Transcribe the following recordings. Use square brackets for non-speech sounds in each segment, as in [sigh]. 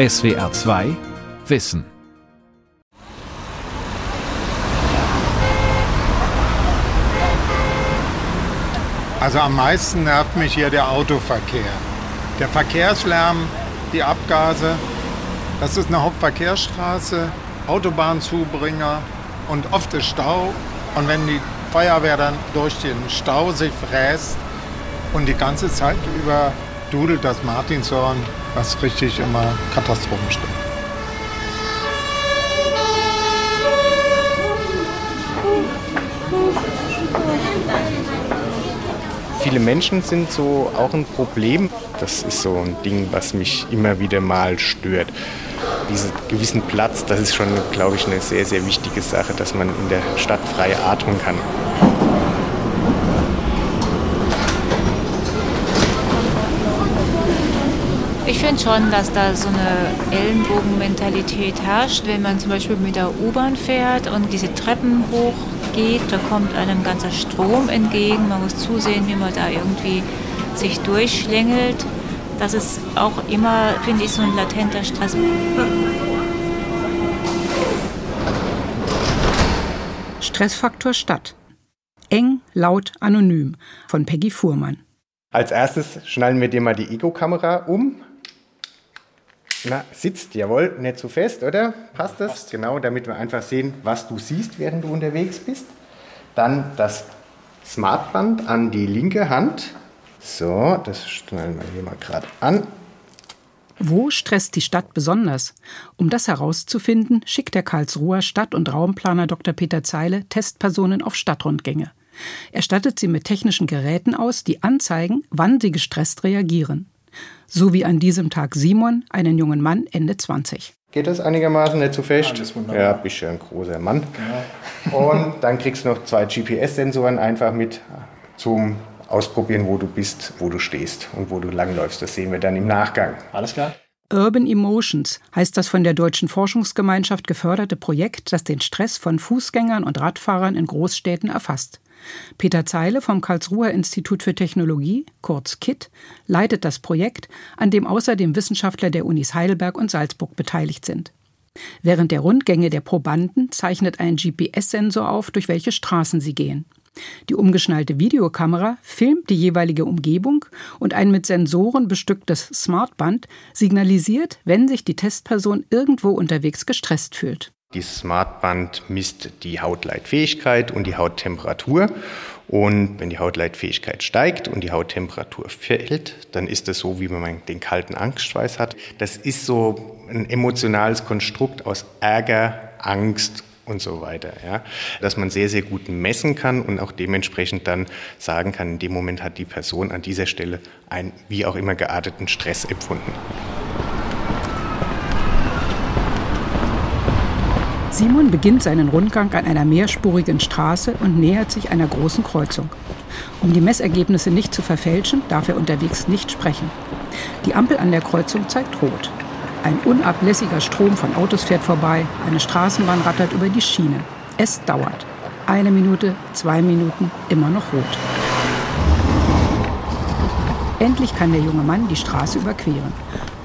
SWR 2 Wissen. Also am meisten nervt mich hier der Autoverkehr. Der Verkehrslärm, die Abgase. Das ist eine Hauptverkehrsstraße, Autobahnzubringer und oft ist Stau. Und wenn die Feuerwehr dann durch den Stau sich fräst und die ganze Zeit über dudelt das Martinshorn, was richtig immer Katastrophen stimmt. Viele Menschen sind so auch ein Problem. Das ist so ein Ding, was mich immer wieder mal stört. Diesen gewissen Platz, das ist schon, glaube ich, eine sehr, sehr wichtige Sache, dass man in der Stadt frei atmen kann. Ich finde schon, dass da so eine Ellenbogenmentalität herrscht. Wenn man zum Beispiel mit der U-Bahn fährt und diese Treppen hochgeht, da kommt einem ganzer Strom entgegen. Man muss zusehen, wie man da irgendwie sich durchschlängelt. Das ist auch immer, finde ich, so ein latenter Stress. Stressfaktor Stadt. Eng, laut, anonym von Peggy Fuhrmann. Als erstes schnallen wir dir mal die Ego-Kamera um. Na, sitzt, jawohl, nicht zu fest, oder? Passt das? Passt. Genau, damit wir einfach sehen, was du siehst, während du unterwegs bist. Dann das Smartband an die linke Hand. So, das schnallen wir hier mal gerade an. Wo stresst die Stadt besonders? Um das herauszufinden, schickt der Karlsruher Stadt- und Raumplaner Dr. Peter Zeile Testpersonen auf Stadtrundgänge. Er stattet sie mit technischen Geräten aus, die anzeigen, wann sie gestresst reagieren so wie an diesem Tag Simon, einen jungen Mann Ende 20. Geht das einigermaßen nicht zu fest? Alles wunderbar. Ja, bist ja ein großer Mann. Ja. Und dann kriegst du noch zwei GPS-Sensoren einfach mit zum Ausprobieren, wo du bist, wo du stehst und wo du langläufst. Das sehen wir dann im Nachgang. Alles klar. Urban Emotions heißt das von der Deutschen Forschungsgemeinschaft geförderte Projekt, das den Stress von Fußgängern und Radfahrern in Großstädten erfasst. Peter Zeile vom Karlsruher Institut für Technologie, kurz KIT, leitet das Projekt, an dem außerdem Wissenschaftler der Unis Heidelberg und Salzburg beteiligt sind. Während der Rundgänge der Probanden zeichnet ein GPS-Sensor auf, durch welche Straßen sie gehen. Die umgeschnallte Videokamera filmt die jeweilige Umgebung und ein mit Sensoren bestücktes Smartband signalisiert, wenn sich die Testperson irgendwo unterwegs gestresst fühlt. Dieses Smartband misst die Hautleitfähigkeit und die Hauttemperatur. Und wenn die Hautleitfähigkeit steigt und die Hauttemperatur fällt, dann ist das so, wie man den kalten Angstschweiß hat. Das ist so ein emotionales Konstrukt aus Ärger, Angst und so weiter. Ja? Dass man sehr, sehr gut messen kann und auch dementsprechend dann sagen kann, in dem Moment hat die Person an dieser Stelle einen wie auch immer gearteten Stress empfunden. Simon beginnt seinen Rundgang an einer mehrspurigen Straße und nähert sich einer großen Kreuzung. Um die Messergebnisse nicht zu verfälschen, darf er unterwegs nicht sprechen. Die Ampel an der Kreuzung zeigt rot. Ein unablässiger Strom von Autos fährt vorbei, eine Straßenbahn rattert über die Schienen. Es dauert. Eine Minute, zwei Minuten, immer noch rot. Endlich kann der junge Mann die Straße überqueren.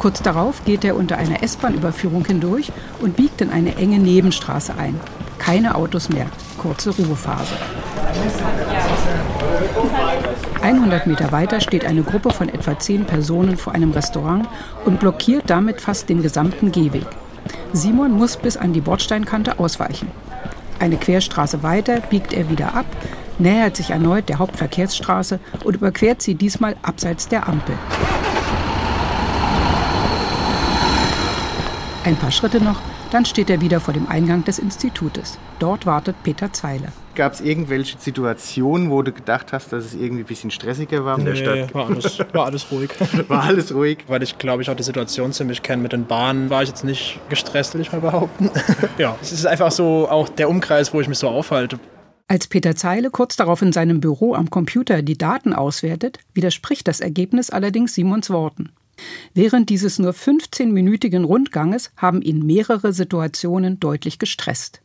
Kurz darauf geht er unter einer S-Bahn-Überführung hindurch und biegt in eine enge Nebenstraße ein. Keine Autos mehr. Kurze Ruhephase. 100 Meter weiter steht eine Gruppe von etwa zehn Personen vor einem Restaurant und blockiert damit fast den gesamten Gehweg. Simon muss bis an die Bordsteinkante ausweichen. Eine Querstraße weiter biegt er wieder ab, nähert sich erneut der Hauptverkehrsstraße und überquert sie diesmal abseits der Ampel. Ein paar Schritte noch, dann steht er wieder vor dem Eingang des Institutes. Dort wartet Peter Zeile. Gab es irgendwelche Situationen, wo du gedacht hast, dass es irgendwie ein bisschen stressiger war in nee, der Stadt? War alles, war alles ruhig. [laughs] war alles ruhig? Weil ich glaube, ich auch die Situation ziemlich kenne. Mit den Bahnen war ich jetzt nicht gestresst, will ich mal behaupten. [laughs] ja, es ist einfach so auch der Umkreis, wo ich mich so aufhalte. Als Peter Zeile kurz darauf in seinem Büro am Computer die Daten auswertet, widerspricht das Ergebnis allerdings Simons Worten. Während dieses nur 15-minütigen Rundganges haben ihn mehrere Situationen deutlich gestresst.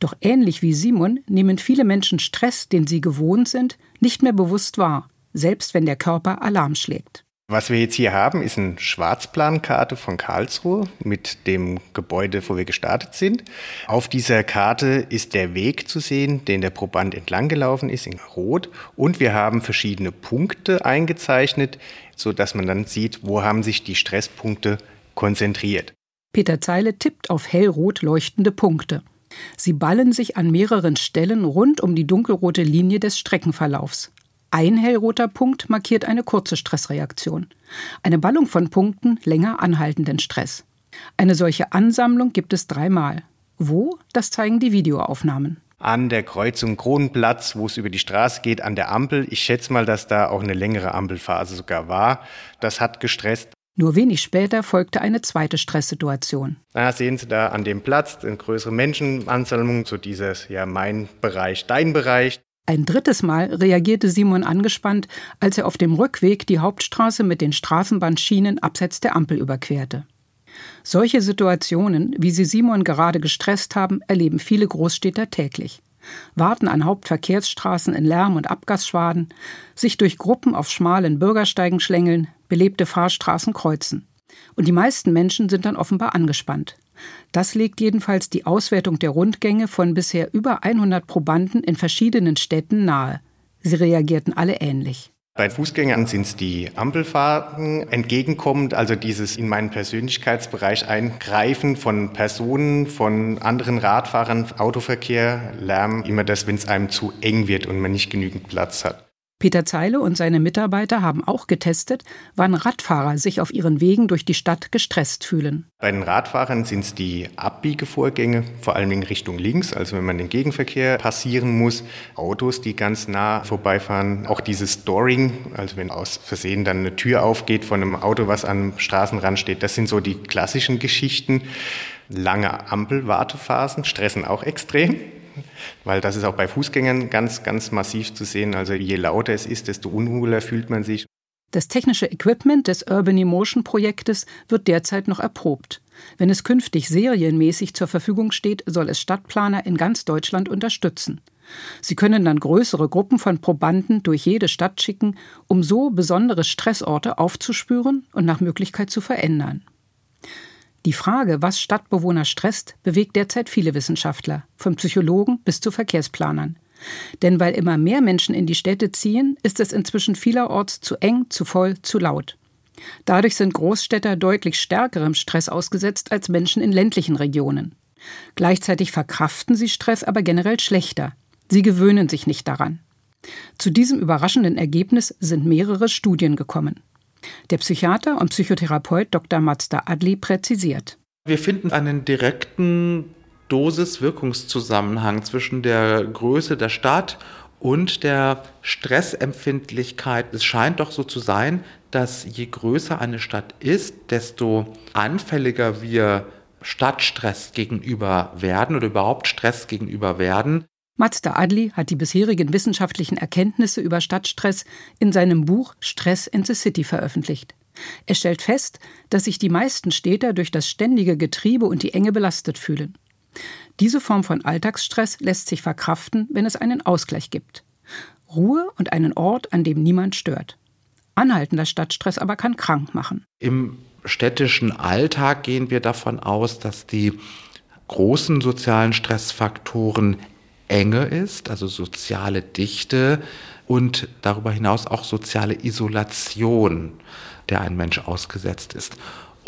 Doch ähnlich wie Simon nehmen viele Menschen Stress, den sie gewohnt sind, nicht mehr bewusst wahr, selbst wenn der Körper Alarm schlägt. Was wir jetzt hier haben, ist eine Schwarzplankarte von Karlsruhe mit dem Gebäude, wo wir gestartet sind. Auf dieser Karte ist der Weg zu sehen, den der Proband entlang gelaufen ist in Rot. Und wir haben verschiedene Punkte eingezeichnet, sodass man dann sieht, wo haben sich die Stresspunkte konzentriert. Peter Zeile tippt auf hellrot leuchtende Punkte. Sie ballen sich an mehreren Stellen rund um die dunkelrote Linie des Streckenverlaufs. Ein hellroter Punkt markiert eine kurze Stressreaktion. Eine Ballung von Punkten länger anhaltenden Stress. Eine solche Ansammlung gibt es dreimal. Wo? Das zeigen die Videoaufnahmen. An der Kreuzung Kronenplatz, wo es über die Straße geht, an der Ampel. Ich schätze mal, dass da auch eine längere Ampelphase sogar war. Das hat gestresst. Nur wenig später folgte eine zweite Stresssituation. Da sehen Sie da an dem Platz eine größere Menschenansammlung, so dieses, ja, mein Bereich, dein Bereich. Ein drittes Mal reagierte Simon angespannt, als er auf dem Rückweg die Hauptstraße mit den Straßenbahnschienen abseits der Ampel überquerte. Solche Situationen, wie sie Simon gerade gestresst haben, erleben viele Großstädter täglich. Warten an Hauptverkehrsstraßen in Lärm- und Abgasschwaden, sich durch Gruppen auf schmalen Bürgersteigen schlängeln, belebte Fahrstraßen kreuzen. Und die meisten Menschen sind dann offenbar angespannt. Das legt jedenfalls die Auswertung der Rundgänge von bisher über 100 Probanden in verschiedenen Städten nahe. Sie reagierten alle ähnlich. Bei Fußgängern sind es die Ampelfahrten entgegenkommend, also dieses in meinen Persönlichkeitsbereich eingreifen von Personen, von anderen Radfahrern, Autoverkehr, Lärm, immer das, wenn es einem zu eng wird und man nicht genügend Platz hat. Peter Zeile und seine Mitarbeiter haben auch getestet, wann Radfahrer sich auf ihren Wegen durch die Stadt gestresst fühlen. Bei den Radfahrern sind es die Abbiegevorgänge, vor allem in Richtung links, also wenn man den Gegenverkehr passieren muss. Autos, die ganz nah vorbeifahren. Auch dieses Storing, also wenn aus Versehen dann eine Tür aufgeht von einem Auto, was am Straßenrand steht. Das sind so die klassischen Geschichten. Lange Ampelwartephasen stressen auch extrem. Weil das ist auch bei Fußgängern ganz, ganz massiv zu sehen. Also je lauter es ist, desto unwohler fühlt man sich. Das technische Equipment des Urban Emotion Projektes wird derzeit noch erprobt. Wenn es künftig serienmäßig zur Verfügung steht, soll es Stadtplaner in ganz Deutschland unterstützen. Sie können dann größere Gruppen von Probanden durch jede Stadt schicken, um so besondere Stressorte aufzuspüren und nach Möglichkeit zu verändern. Die Frage, was Stadtbewohner stresst, bewegt derzeit viele Wissenschaftler, von Psychologen bis zu Verkehrsplanern. Denn weil immer mehr Menschen in die Städte ziehen, ist es inzwischen vielerorts zu eng, zu voll, zu laut. Dadurch sind Großstädter deutlich stärkerem Stress ausgesetzt als Menschen in ländlichen Regionen. Gleichzeitig verkraften sie Stress aber generell schlechter. Sie gewöhnen sich nicht daran. Zu diesem überraschenden Ergebnis sind mehrere Studien gekommen. Der Psychiater und Psychotherapeut Dr. Mazda Adli präzisiert. Wir finden einen direkten Dosis-Wirkungszusammenhang zwischen der Größe der Stadt und der Stressempfindlichkeit. Es scheint doch so zu sein, dass je größer eine Stadt ist, desto anfälliger wir Stadtstress gegenüber werden oder überhaupt Stress gegenüber werden. Mazda Adli hat die bisherigen wissenschaftlichen Erkenntnisse über Stadtstress in seinem Buch Stress in the City veröffentlicht. Er stellt fest, dass sich die meisten Städter durch das ständige Getriebe und die Enge belastet fühlen. Diese Form von Alltagsstress lässt sich verkraften, wenn es einen Ausgleich gibt. Ruhe und einen Ort, an dem niemand stört. Anhaltender Stadtstress aber kann krank machen. Im städtischen Alltag gehen wir davon aus, dass die großen sozialen Stressfaktoren Enge ist, also soziale Dichte und darüber hinaus auch soziale Isolation, der ein Mensch ausgesetzt ist.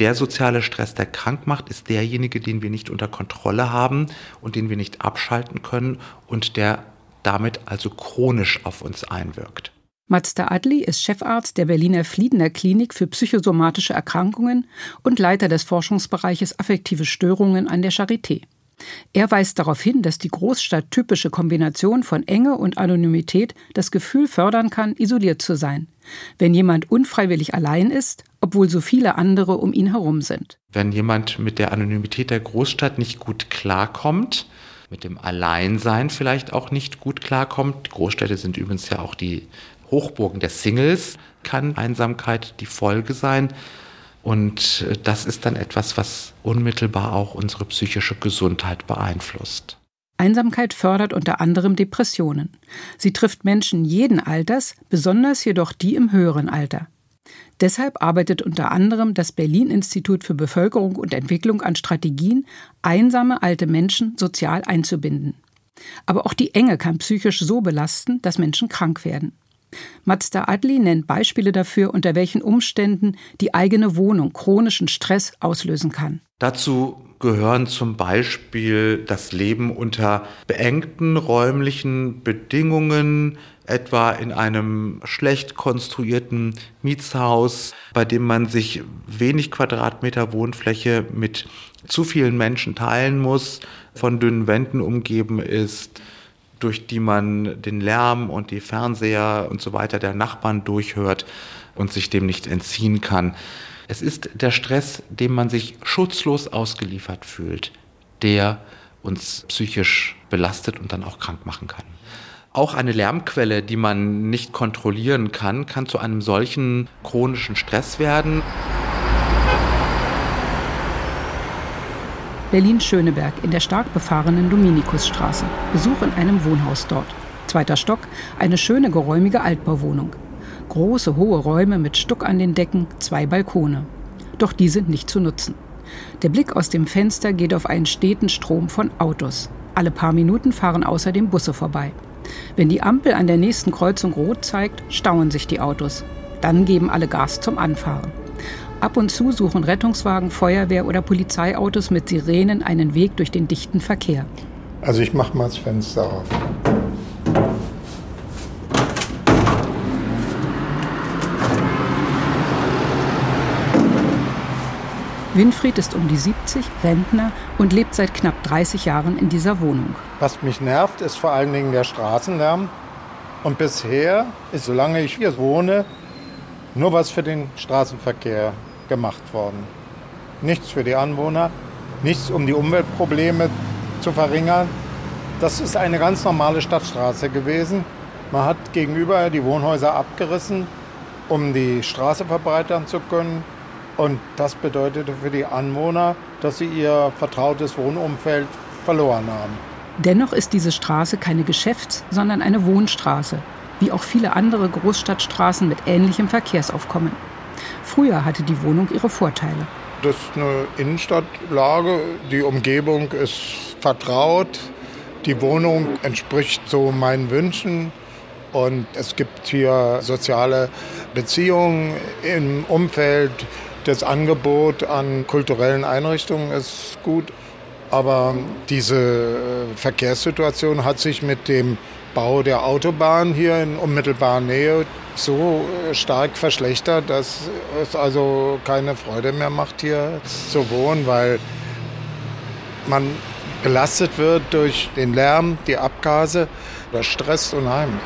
Der soziale Stress, der krank macht, ist derjenige, den wir nicht unter Kontrolle haben und den wir nicht abschalten können und der damit also chronisch auf uns einwirkt. Mazda Adli ist Chefarzt der Berliner Fliedener Klinik für psychosomatische Erkrankungen und Leiter des Forschungsbereiches affektive Störungen an der Charité. Er weist darauf hin, dass die Großstadt-typische Kombination von Enge und Anonymität das Gefühl fördern kann, isoliert zu sein. Wenn jemand unfreiwillig allein ist, obwohl so viele andere um ihn herum sind. Wenn jemand mit der Anonymität der Großstadt nicht gut klarkommt, mit dem Alleinsein vielleicht auch nicht gut klarkommt, Großstädte sind übrigens ja auch die Hochburgen der Singles, kann Einsamkeit die Folge sein. Und äh, das ist dann etwas, was unmittelbar auch unsere psychische Gesundheit beeinflusst. Einsamkeit fördert unter anderem Depressionen. Sie trifft Menschen jeden Alters, besonders jedoch die im höheren Alter. Deshalb arbeitet unter anderem das Berlin Institut für Bevölkerung und Entwicklung an Strategien, einsame alte Menschen sozial einzubinden. Aber auch die Enge kann psychisch so belasten, dass Menschen krank werden. Mazda Adli nennt Beispiele dafür, unter welchen Umständen die eigene Wohnung chronischen Stress auslösen kann. Dazu gehören zum Beispiel das Leben unter beengten räumlichen Bedingungen, etwa in einem schlecht konstruierten Mietshaus, bei dem man sich wenig Quadratmeter Wohnfläche mit zu vielen Menschen teilen muss, von dünnen Wänden umgeben ist, durch die man den Lärm und die Fernseher und so weiter der Nachbarn durchhört und sich dem nicht entziehen kann. Es ist der Stress, dem man sich schutzlos ausgeliefert fühlt, der uns psychisch belastet und dann auch krank machen kann. Auch eine Lärmquelle, die man nicht kontrollieren kann, kann zu einem solchen chronischen Stress werden. Berlin-Schöneberg in der stark befahrenen Dominikusstraße. Besuch in einem Wohnhaus dort. Zweiter Stock, eine schöne geräumige Altbauwohnung. Große, hohe Räume mit Stuck an den Decken, zwei Balkone. Doch die sind nicht zu nutzen. Der Blick aus dem Fenster geht auf einen steten Strom von Autos. Alle paar Minuten fahren außerdem Busse vorbei. Wenn die Ampel an der nächsten Kreuzung rot zeigt, stauen sich die Autos. Dann geben alle Gas zum Anfahren. Ab und zu suchen Rettungswagen, Feuerwehr oder Polizeiautos mit Sirenen einen Weg durch den dichten Verkehr. Also ich mache mal das Fenster auf. Winfried ist um die 70, Rentner und lebt seit knapp 30 Jahren in dieser Wohnung. Was mich nervt, ist vor allen Dingen der Straßenlärm. Und bisher ist, solange ich hier wohne, nur was für den Straßenverkehr gemacht worden. Nichts für die Anwohner, nichts um die Umweltprobleme zu verringern. Das ist eine ganz normale Stadtstraße gewesen. Man hat gegenüber die Wohnhäuser abgerissen, um die Straße verbreitern zu können. Und das bedeutete für die Anwohner, dass sie ihr vertrautes Wohnumfeld verloren haben. Dennoch ist diese Straße keine Geschäfts-, sondern eine Wohnstraße, wie auch viele andere Großstadtstraßen mit ähnlichem Verkehrsaufkommen. Früher hatte die Wohnung ihre Vorteile. Das ist eine Innenstadtlage, die Umgebung ist vertraut, die Wohnung entspricht so meinen Wünschen und es gibt hier soziale Beziehungen im Umfeld. Das Angebot an kulturellen Einrichtungen ist gut, aber diese Verkehrssituation hat sich mit dem Bau der Autobahn hier in unmittelbarer Nähe so äh, stark verschlechtert, dass es also keine Freude mehr macht, hier zu wohnen, weil man belastet wird durch den Lärm, die Abgase. Das stresst unheimlich.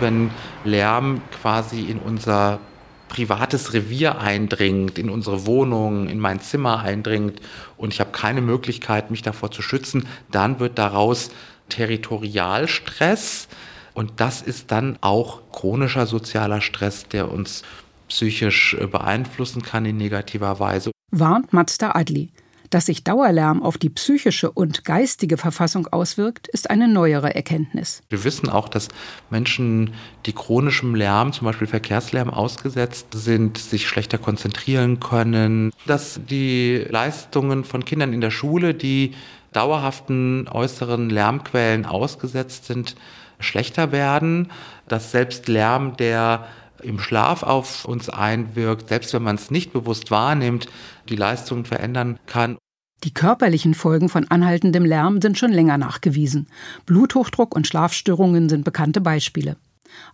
Wenn Lärm quasi in unser privates Revier eindringt, in unsere Wohnung, in mein Zimmer eindringt und ich habe keine Möglichkeit, mich davor zu schützen, dann wird daraus Territorialstress und das ist dann auch chronischer sozialer Stress, der uns psychisch äh, beeinflussen kann in negativer Weise. Warnt Mazda Adli. Dass sich Dauerlärm auf die psychische und geistige Verfassung auswirkt, ist eine neuere Erkenntnis. Wir wissen auch, dass Menschen, die chronischem Lärm, zum Beispiel Verkehrslärm, ausgesetzt sind, sich schlechter konzentrieren können, dass die Leistungen von Kindern in der Schule, die dauerhaften äußeren Lärmquellen ausgesetzt sind, schlechter werden, dass selbst Lärm, der im Schlaf auf uns einwirkt, selbst wenn man es nicht bewusst wahrnimmt, die Leistung verändern kann. Die körperlichen Folgen von anhaltendem Lärm sind schon länger nachgewiesen. Bluthochdruck und Schlafstörungen sind bekannte Beispiele.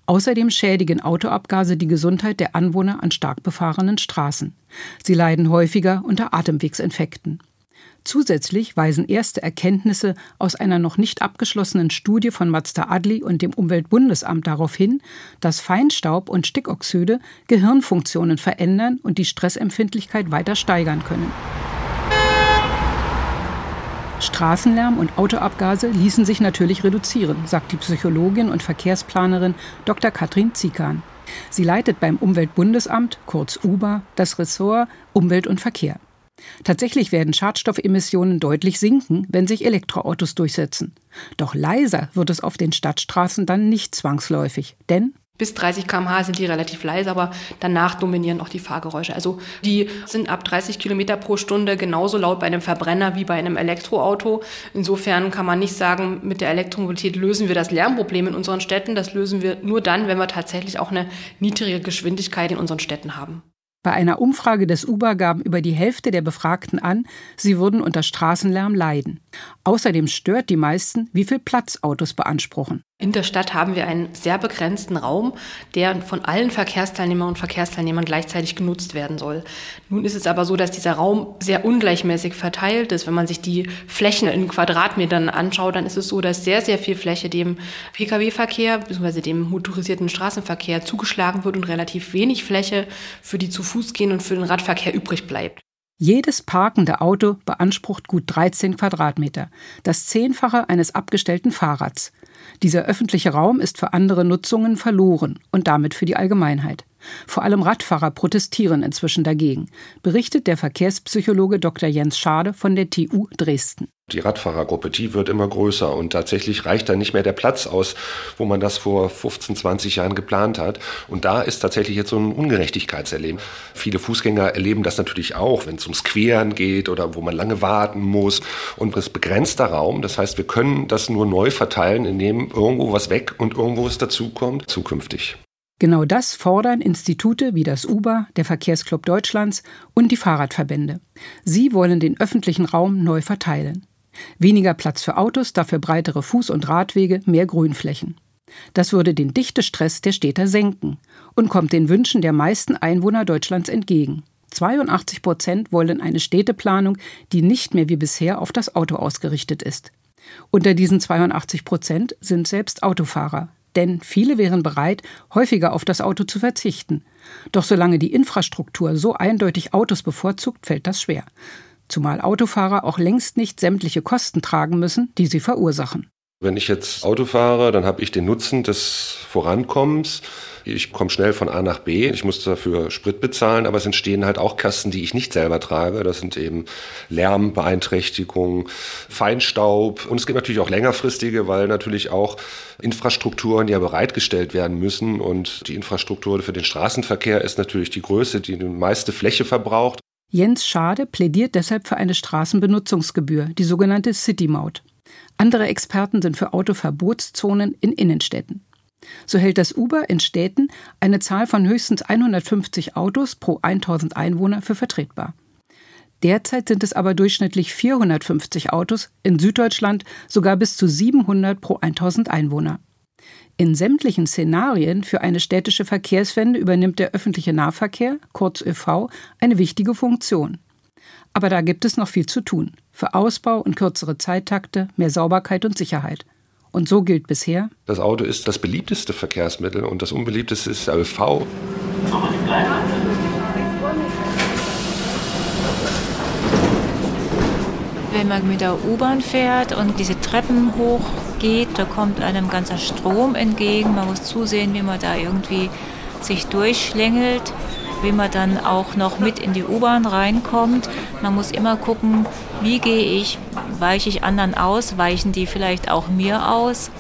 Außerdem schädigen Autoabgase die Gesundheit der Anwohner an stark befahrenen Straßen. Sie leiden häufiger unter Atemwegsinfekten. Zusätzlich weisen erste Erkenntnisse aus einer noch nicht abgeschlossenen Studie von Mazda Adli und dem Umweltbundesamt darauf hin, dass Feinstaub und Stickoxide Gehirnfunktionen verändern und die Stressempfindlichkeit weiter steigern können. Straßenlärm und Autoabgase ließen sich natürlich reduzieren, sagt die Psychologin und Verkehrsplanerin Dr. Katrin Ziekan. Sie leitet beim Umweltbundesamt, kurz UBA, das Ressort Umwelt und Verkehr. Tatsächlich werden Schadstoffemissionen deutlich sinken, wenn sich Elektroautos durchsetzen. Doch leiser wird es auf den Stadtstraßen dann nicht zwangsläufig, denn Bis 30 km/h sind die relativ leise, aber danach dominieren auch die Fahrgeräusche. Also die sind ab 30 Kilometer pro Stunde genauso laut bei einem Verbrenner wie bei einem Elektroauto. Insofern kann man nicht sagen, mit der Elektromobilität lösen wir das Lärmproblem in unseren Städten. Das lösen wir nur dann, wenn wir tatsächlich auch eine niedrige Geschwindigkeit in unseren Städten haben. Bei einer Umfrage des Uber gaben über die Hälfte der Befragten an, sie würden unter Straßenlärm leiden. Außerdem stört die meisten, wie viel Platz Autos beanspruchen. In der Stadt haben wir einen sehr begrenzten Raum, der von allen Verkehrsteilnehmern und Verkehrsteilnehmern gleichzeitig genutzt werden soll. Nun ist es aber so, dass dieser Raum sehr ungleichmäßig verteilt ist. Wenn man sich die Flächen in Quadratmetern anschaut, dann ist es so, dass sehr, sehr viel Fläche dem Pkw-Verkehr bzw. dem motorisierten Straßenverkehr zugeschlagen wird und relativ wenig Fläche für die zu Fuß gehen und für den Radverkehr übrig bleibt. Jedes parkende Auto beansprucht gut 13 Quadratmeter, das Zehnfache eines abgestellten Fahrrads. Dieser öffentliche Raum ist für andere Nutzungen verloren und damit für die Allgemeinheit. Vor allem Radfahrer protestieren inzwischen dagegen, berichtet der Verkehrspsychologe Dr. Jens Schade von der TU Dresden. Die Radfahrergruppe, die wird immer größer und tatsächlich reicht da nicht mehr der Platz aus, wo man das vor 15, 20 Jahren geplant hat. Und da ist tatsächlich jetzt so ein Ungerechtigkeitserleben. Viele Fußgänger erleben das natürlich auch, wenn es ums Queren geht oder wo man lange warten muss. Und es begrenzter Raum. Das heißt, wir können das nur neu verteilen, indem irgendwo was weg und irgendwo was dazukommt, zukünftig. Genau das fordern Institute wie das UBA, der Verkehrsclub Deutschlands und die Fahrradverbände. Sie wollen den öffentlichen Raum neu verteilen. Weniger Platz für Autos, dafür breitere Fuß- und Radwege, mehr Grünflächen. Das würde den Dichtestress der Städter senken und kommt den Wünschen der meisten Einwohner Deutschlands entgegen. 82 Prozent wollen eine Städteplanung, die nicht mehr wie bisher auf das Auto ausgerichtet ist. Unter diesen 82 Prozent sind selbst Autofahrer denn viele wären bereit, häufiger auf das Auto zu verzichten. Doch solange die Infrastruktur so eindeutig Autos bevorzugt, fällt das schwer. Zumal Autofahrer auch längst nicht sämtliche Kosten tragen müssen, die sie verursachen. Wenn ich jetzt Auto fahre, dann habe ich den Nutzen des Vorankommens. Ich komme schnell von A nach B. Ich muss dafür Sprit bezahlen, aber es entstehen halt auch Kosten, die ich nicht selber trage. Das sind eben Lärmbeeinträchtigung, Feinstaub. Und es gibt natürlich auch längerfristige, weil natürlich auch Infrastrukturen ja bereitgestellt werden müssen. Und die Infrastruktur für den Straßenverkehr ist natürlich die größte, die die meiste Fläche verbraucht. Jens Schade plädiert deshalb für eine Straßenbenutzungsgebühr, die sogenannte City-Maut. Andere Experten sind für Autoverbotszonen in Innenstädten. So hält das Uber in Städten eine Zahl von höchstens 150 Autos pro 1000 Einwohner für vertretbar. Derzeit sind es aber durchschnittlich 450 Autos, in Süddeutschland sogar bis zu 700 pro 1000 Einwohner. In sämtlichen Szenarien für eine städtische Verkehrswende übernimmt der öffentliche Nahverkehr, kurz ÖV, eine wichtige Funktion. Aber da gibt es noch viel zu tun. Für Ausbau und kürzere Zeittakte, mehr Sauberkeit und Sicherheit. Und so gilt bisher. Das Auto ist das beliebteste Verkehrsmittel und das unbeliebteste ist der ÖV. Wenn man mit der U-Bahn fährt und diese Treppen hochgeht, da kommt einem ganzer Strom entgegen. Man muss zusehen, wie man da irgendwie sich durchschlängelt wie man dann auch noch mit in die U-Bahn reinkommt. Man muss immer gucken, wie gehe ich, weiche ich anderen aus, weichen die vielleicht auch mir aus.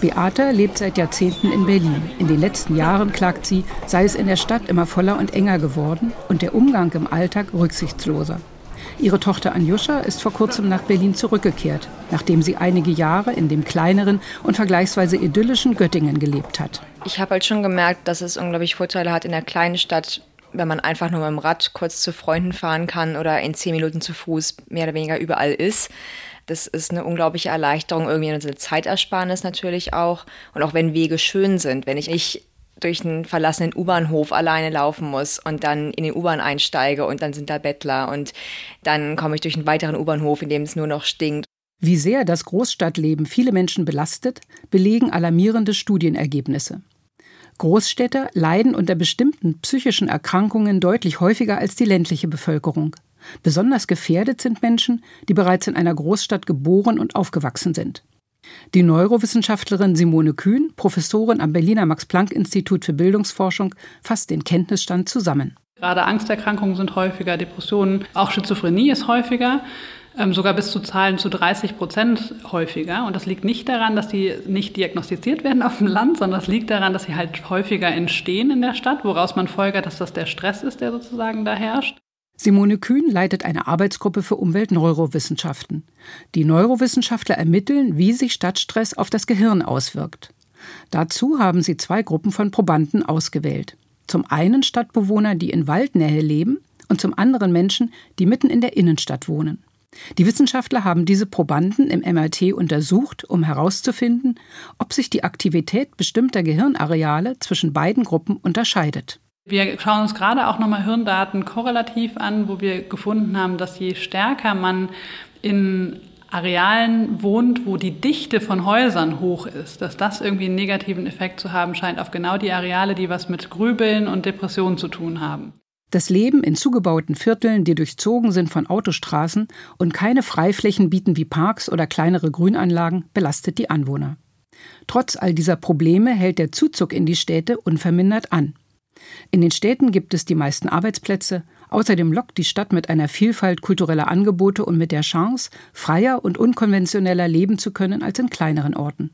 Beate lebt seit Jahrzehnten in Berlin. In den letzten Jahren, klagt sie, sei es in der Stadt immer voller und enger geworden und der Umgang im Alltag rücksichtsloser. Ihre Tochter Anjuscha ist vor kurzem nach Berlin zurückgekehrt, nachdem sie einige Jahre in dem kleineren und vergleichsweise idyllischen Göttingen gelebt hat. Ich habe halt schon gemerkt, dass es unglaublich Vorteile hat, in einer kleinen Stadt wenn man einfach nur mit dem Rad kurz zu Freunden fahren kann oder in zehn Minuten zu Fuß mehr oder weniger überall ist. Das ist eine unglaubliche Erleichterung, irgendwie eine Zeitersparnis natürlich auch. Und auch wenn Wege schön sind, wenn ich nicht durch einen verlassenen U-Bahnhof alleine laufen muss und dann in den U-Bahn einsteige und dann sind da Bettler und dann komme ich durch einen weiteren U-Bahnhof, in dem es nur noch stinkt. Wie sehr das Großstadtleben viele Menschen belastet, belegen alarmierende Studienergebnisse. Großstädter leiden unter bestimmten psychischen Erkrankungen deutlich häufiger als die ländliche Bevölkerung. Besonders gefährdet sind Menschen, die bereits in einer Großstadt geboren und aufgewachsen sind. Die Neurowissenschaftlerin Simone Kühn, Professorin am Berliner Max-Planck-Institut für Bildungsforschung, fasst den Kenntnisstand zusammen. Gerade Angsterkrankungen sind häufiger, Depressionen, auch Schizophrenie ist häufiger. Ähm, sogar bis zu Zahlen zu 30 Prozent häufiger. Und das liegt nicht daran, dass die nicht diagnostiziert werden auf dem Land, sondern das liegt daran, dass sie halt häufiger entstehen in der Stadt, woraus man folgert, dass das der Stress ist, der sozusagen da herrscht. Simone Kühn leitet eine Arbeitsgruppe für Umweltneurowissenschaften. Die Neurowissenschaftler ermitteln, wie sich Stadtstress auf das Gehirn auswirkt. Dazu haben sie zwei Gruppen von Probanden ausgewählt. Zum einen Stadtbewohner, die in Waldnähe leben, und zum anderen Menschen, die mitten in der Innenstadt wohnen. Die Wissenschaftler haben diese Probanden im MRT untersucht, um herauszufinden, ob sich die Aktivität bestimmter Gehirnareale zwischen beiden Gruppen unterscheidet. Wir schauen uns gerade auch nochmal Hirndaten korrelativ an, wo wir gefunden haben, dass je stärker man in Arealen wohnt, wo die Dichte von Häusern hoch ist, dass das irgendwie einen negativen Effekt zu haben scheint auf genau die Areale, die was mit Grübeln und Depressionen zu tun haben. Das Leben in zugebauten Vierteln, die durchzogen sind von Autostraßen und keine Freiflächen bieten wie Parks oder kleinere Grünanlagen, belastet die Anwohner. Trotz all dieser Probleme hält der Zuzug in die Städte unvermindert an. In den Städten gibt es die meisten Arbeitsplätze, außerdem lockt die Stadt mit einer Vielfalt kultureller Angebote und mit der Chance, freier und unkonventioneller leben zu können als in kleineren Orten.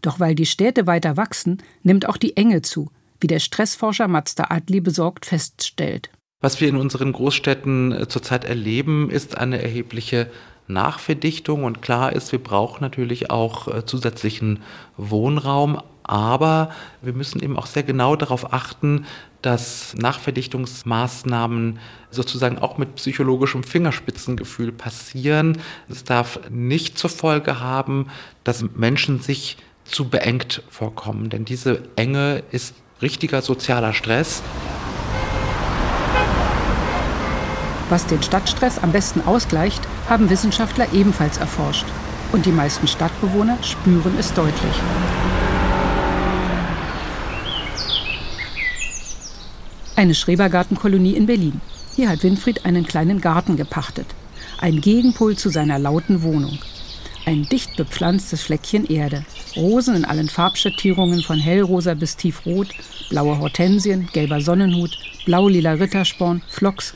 Doch weil die Städte weiter wachsen, nimmt auch die Enge zu, wie der Stressforscher Mazda Adli besorgt feststellt. Was wir in unseren Großstädten äh, zurzeit erleben, ist eine erhebliche Nachverdichtung und klar ist, wir brauchen natürlich auch äh, zusätzlichen Wohnraum, aber wir müssen eben auch sehr genau darauf achten, dass Nachverdichtungsmaßnahmen sozusagen auch mit psychologischem Fingerspitzengefühl passieren. Es darf nicht zur Folge haben, dass Menschen sich zu beengt vorkommen, denn diese Enge ist richtiger sozialer Stress. Was den Stadtstress am besten ausgleicht, haben Wissenschaftler ebenfalls erforscht. Und die meisten Stadtbewohner spüren es deutlich. Eine Schrebergartenkolonie in Berlin. Hier hat Winfried einen kleinen Garten gepachtet. Ein Gegenpol zu seiner lauten Wohnung. Ein dicht bepflanztes Fleckchen Erde. Rosen in allen Farbschattierungen von hellrosa bis tiefrot, blaue Hortensien, gelber Sonnenhut, blau-lila Rittersporn, Phlox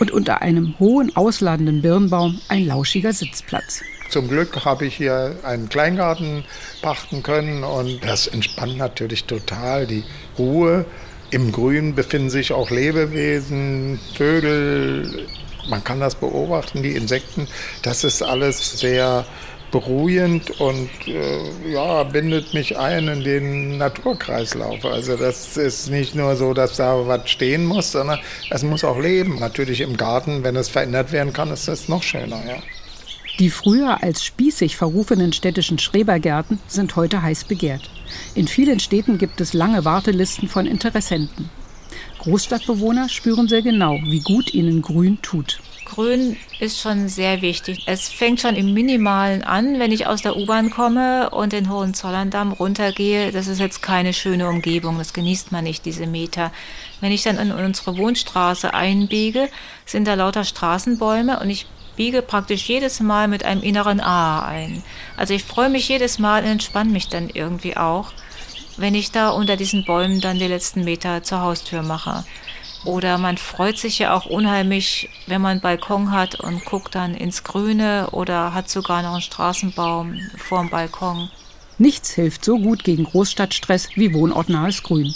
und unter einem hohen, ausladenden Birnbaum ein lauschiger Sitzplatz. Zum Glück habe ich hier einen Kleingarten pachten können und das entspannt natürlich total die Ruhe. Im Grün befinden sich auch Lebewesen, Vögel, man kann das beobachten, die Insekten. Das ist alles sehr beruhigend und äh, ja, bindet mich ein in den Naturkreislauf. Also das ist nicht nur so, dass da was stehen muss, sondern es muss auch leben. Natürlich im Garten, wenn es verändert werden kann, ist das noch schöner. Ja. Die früher als spießig verrufenen städtischen Schrebergärten sind heute heiß begehrt. In vielen Städten gibt es lange Wartelisten von Interessenten. Großstadtbewohner spüren sehr genau, wie gut ihnen Grün tut. Grün ist schon sehr wichtig. Es fängt schon im Minimalen an, wenn ich aus der U-Bahn komme und den Hohenzollerndamm runtergehe. Das ist jetzt keine schöne Umgebung, das genießt man nicht, diese Meter. Wenn ich dann in unsere Wohnstraße einbiege, sind da lauter Straßenbäume und ich biege praktisch jedes Mal mit einem inneren A ein. Also ich freue mich jedes Mal und entspanne mich dann irgendwie auch, wenn ich da unter diesen Bäumen dann die letzten Meter zur Haustür mache. Oder man freut sich ja auch unheimlich, wenn man einen Balkon hat und guckt dann ins Grüne oder hat sogar noch einen Straßenbaum vorm Balkon. Nichts hilft so gut gegen Großstadtstress wie wohnortnahes Grün.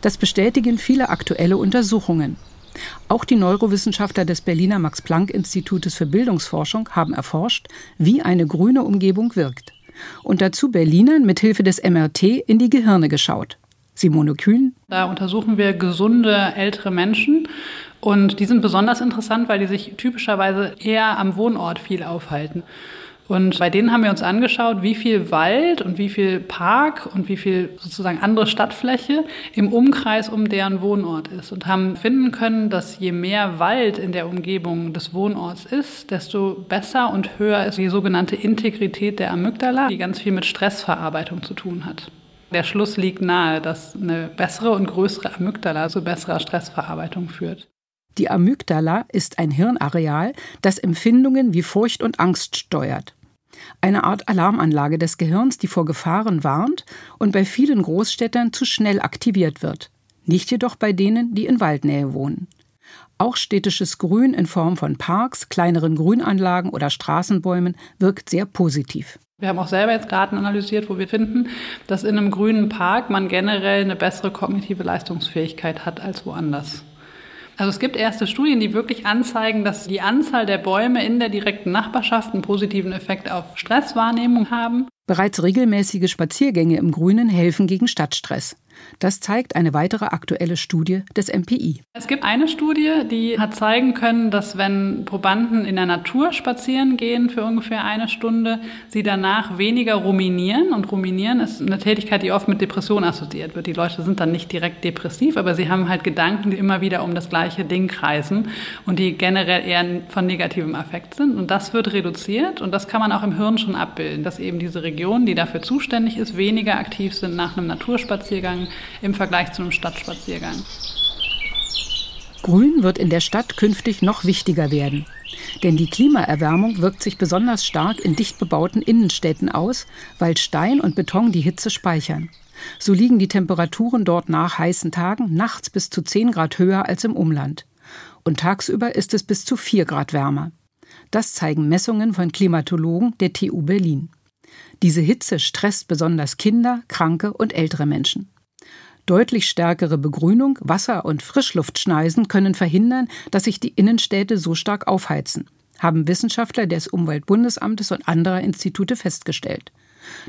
Das bestätigen viele aktuelle Untersuchungen. Auch die Neurowissenschaftler des Berliner Max-Planck-Institutes für Bildungsforschung haben erforscht, wie eine grüne Umgebung wirkt. Und dazu Berlinern mit Hilfe des MRT in die Gehirne geschaut. Simone Kühn. Da untersuchen wir gesunde ältere Menschen und die sind besonders interessant, weil die sich typischerweise eher am Wohnort viel aufhalten. Und bei denen haben wir uns angeschaut, wie viel Wald und wie viel Park und wie viel sozusagen andere Stadtfläche im Umkreis um deren Wohnort ist und haben finden können, dass je mehr Wald in der Umgebung des Wohnorts ist, desto besser und höher ist die sogenannte Integrität der Amygdala, die ganz viel mit Stressverarbeitung zu tun hat. Der Schluss liegt nahe, dass eine bessere und größere Amygdala zu besserer Stressverarbeitung führt. Die Amygdala ist ein Hirnareal, das Empfindungen wie Furcht und Angst steuert. Eine Art Alarmanlage des Gehirns, die vor Gefahren warnt und bei vielen Großstädtern zu schnell aktiviert wird. Nicht jedoch bei denen, die in Waldnähe wohnen. Auch städtisches Grün in Form von Parks, kleineren Grünanlagen oder Straßenbäumen wirkt sehr positiv. Wir haben auch selber jetzt Garten analysiert, wo wir finden, dass in einem grünen Park man generell eine bessere kognitive Leistungsfähigkeit hat als woanders. Also es gibt erste Studien, die wirklich anzeigen, dass die Anzahl der Bäume in der direkten Nachbarschaft einen positiven Effekt auf Stresswahrnehmung haben. Bereits regelmäßige Spaziergänge im Grünen helfen gegen Stadtstress. Das zeigt eine weitere aktuelle Studie des MPI. Es gibt eine Studie, die hat zeigen können, dass wenn Probanden in der Natur spazieren gehen für ungefähr eine Stunde, sie danach weniger ruminieren. Und ruminieren ist eine Tätigkeit, die oft mit Depression assoziiert wird. Die Leute sind dann nicht direkt depressiv, aber sie haben halt Gedanken, die immer wieder um das gleiche Ding kreisen und die generell eher von negativem Affekt sind. Und das wird reduziert und das kann man auch im Hirn schon abbilden, dass eben diese Regionen, die dafür zuständig ist, weniger aktiv sind nach einem Naturspaziergang im Vergleich zu einem Stadtspaziergang. Grün wird in der Stadt künftig noch wichtiger werden. Denn die Klimaerwärmung wirkt sich besonders stark in dicht bebauten Innenstädten aus, weil Stein und Beton die Hitze speichern. So liegen die Temperaturen dort nach heißen Tagen nachts bis zu 10 Grad höher als im Umland. Und tagsüber ist es bis zu 4 Grad wärmer. Das zeigen Messungen von Klimatologen der TU Berlin. Diese Hitze stresst besonders Kinder, Kranke und ältere Menschen. Deutlich stärkere Begrünung, Wasser- und Frischluftschneisen können verhindern, dass sich die Innenstädte so stark aufheizen, haben Wissenschaftler des Umweltbundesamtes und anderer Institute festgestellt.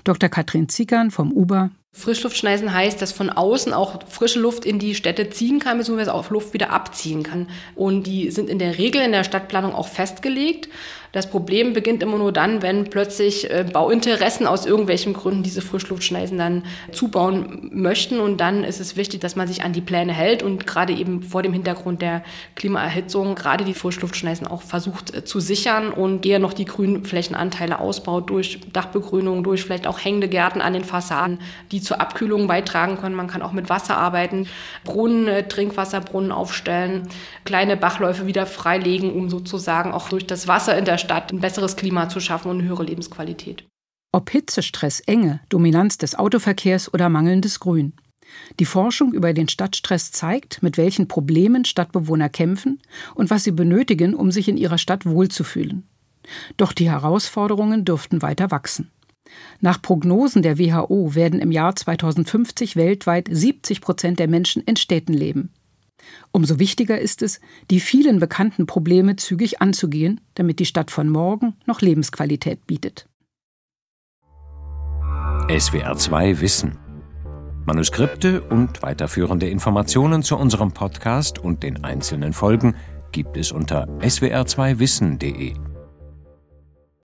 Dr. Katrin Zickern vom UBA Frischluftschneisen heißt, dass von außen auch frische Luft in die Städte ziehen kann, beziehungsweise auch Luft wieder abziehen kann. Und die sind in der Regel in der Stadtplanung auch festgelegt. Das Problem beginnt immer nur dann, wenn plötzlich äh, Bauinteressen aus irgendwelchen Gründen diese Frischluftschneisen dann zubauen möchten. Und dann ist es wichtig, dass man sich an die Pläne hält und gerade eben vor dem Hintergrund der Klimaerhitzung gerade die Frischluftschneisen auch versucht äh, zu sichern und eher noch die Grünflächenanteile ausbaut durch Dachbegrünung, durch vielleicht auch hängende Gärten an den Fassaden, die zur Abkühlung beitragen können. Man kann auch mit Wasser arbeiten, Brunnen, äh, Trinkwasserbrunnen aufstellen, kleine Bachläufe wieder freilegen, um sozusagen auch durch das Wasser in der Stadt ein besseres Klima zu schaffen und eine höhere Lebensqualität. Ob Hitzestress, Enge, Dominanz des Autoverkehrs oder mangelndes Grün. Die Forschung über den Stadtstress zeigt, mit welchen Problemen Stadtbewohner kämpfen und was sie benötigen, um sich in ihrer Stadt wohlzufühlen. Doch die Herausforderungen dürften weiter wachsen. Nach Prognosen der WHO werden im Jahr 2050 weltweit 70 Prozent der Menschen in Städten leben. Umso wichtiger ist es, die vielen bekannten Probleme zügig anzugehen, damit die Stadt von morgen noch Lebensqualität bietet. SWR 2 Wissen. Manuskripte und weiterführende Informationen zu unserem Podcast und den einzelnen Folgen gibt es unter swr2wissen.de.